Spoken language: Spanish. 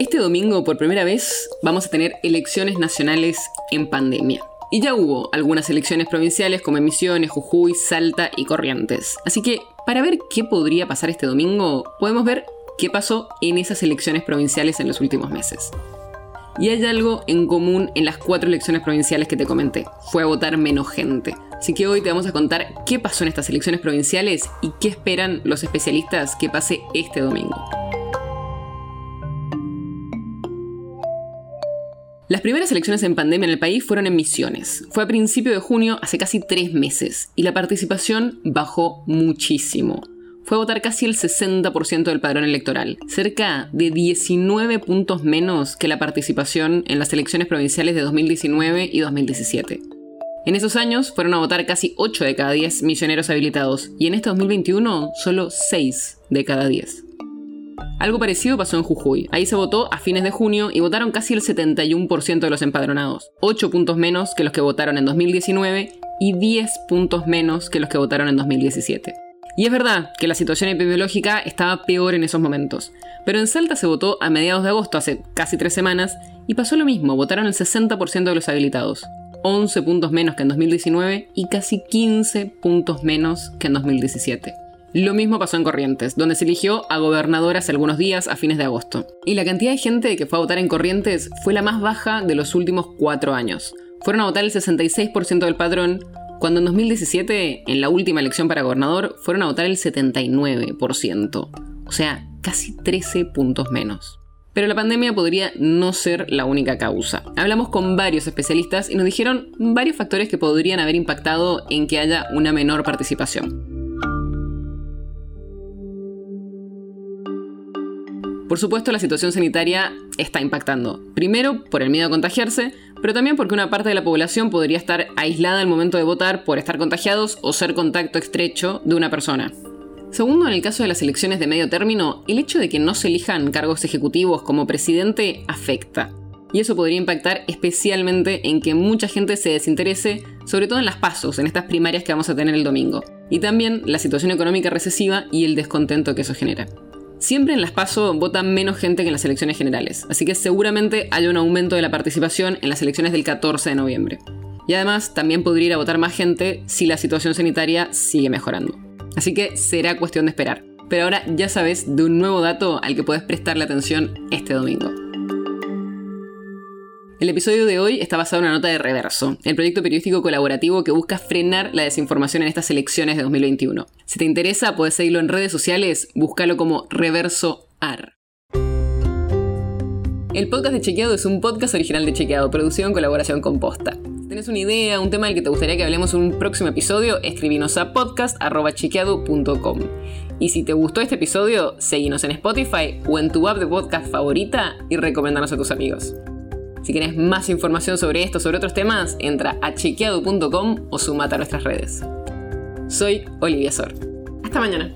Este domingo, por primera vez, vamos a tener elecciones nacionales en pandemia. Y ya hubo algunas elecciones provinciales como Misiones, Jujuy, Salta y Corrientes. Así que, para ver qué podría pasar este domingo, podemos ver qué pasó en esas elecciones provinciales en los últimos meses. Y hay algo en común en las cuatro elecciones provinciales que te comenté. Fue votar menos gente. Así que hoy te vamos a contar qué pasó en estas elecciones provinciales y qué esperan los especialistas que pase este domingo. Las primeras elecciones en pandemia en el país fueron en Misiones. Fue a principio de junio, hace casi tres meses, y la participación bajó muchísimo. Fue a votar casi el 60% del padrón electoral, cerca de 19 puntos menos que la participación en las elecciones provinciales de 2019 y 2017. En esos años fueron a votar casi 8 de cada 10 misioneros habilitados, y en este 2021 solo 6 de cada 10. Algo parecido pasó en Jujuy. Ahí se votó a fines de junio y votaron casi el 71% de los empadronados, 8 puntos menos que los que votaron en 2019 y 10 puntos menos que los que votaron en 2017. Y es verdad que la situación epidemiológica estaba peor en esos momentos, pero en Salta se votó a mediados de agosto, hace casi tres semanas, y pasó lo mismo, votaron el 60% de los habilitados, 11 puntos menos que en 2019 y casi 15 puntos menos que en 2017. Lo mismo pasó en Corrientes, donde se eligió a gobernador hace algunos días, a fines de agosto. Y la cantidad de gente que fue a votar en Corrientes fue la más baja de los últimos cuatro años. Fueron a votar el 66% del padrón, cuando en 2017, en la última elección para gobernador, fueron a votar el 79%. O sea, casi 13 puntos menos. Pero la pandemia podría no ser la única causa. Hablamos con varios especialistas y nos dijeron varios factores que podrían haber impactado en que haya una menor participación. Por supuesto, la situación sanitaria está impactando. Primero, por el miedo a contagiarse, pero también porque una parte de la población podría estar aislada al momento de votar por estar contagiados o ser contacto estrecho de una persona. Segundo, en el caso de las elecciones de medio término, el hecho de que no se elijan cargos ejecutivos como presidente afecta. Y eso podría impactar especialmente en que mucha gente se desinterese, sobre todo en las pasos, en estas primarias que vamos a tener el domingo. Y también la situación económica recesiva y el descontento que eso genera. Siempre en las PASO votan menos gente que en las elecciones generales, así que seguramente haya un aumento de la participación en las elecciones del 14 de noviembre. Y además también podría ir a votar más gente si la situación sanitaria sigue mejorando. Así que será cuestión de esperar. Pero ahora ya sabes de un nuevo dato al que puedes prestarle atención este domingo. El episodio de hoy está basado en una nota de Reverso, el proyecto periodístico colaborativo que busca frenar la desinformación en estas elecciones de 2021. Si te interesa, puedes seguirlo en redes sociales, búscalo como Reverso AR. El podcast de Chequeado es un podcast original de Chequeado, producido en colaboración con Posta. Si tenés una idea, un tema del que te gustaría que hablemos en un próximo episodio, escribinos a podcast.chequeado.com. Y si te gustó este episodio, seguinos en Spotify o en tu app de podcast favorita y recomendanos a tus amigos. Si quieres más información sobre esto, sobre otros temas, entra a chequeado.com o sumate a nuestras redes. Soy Olivia Sor. Hasta mañana.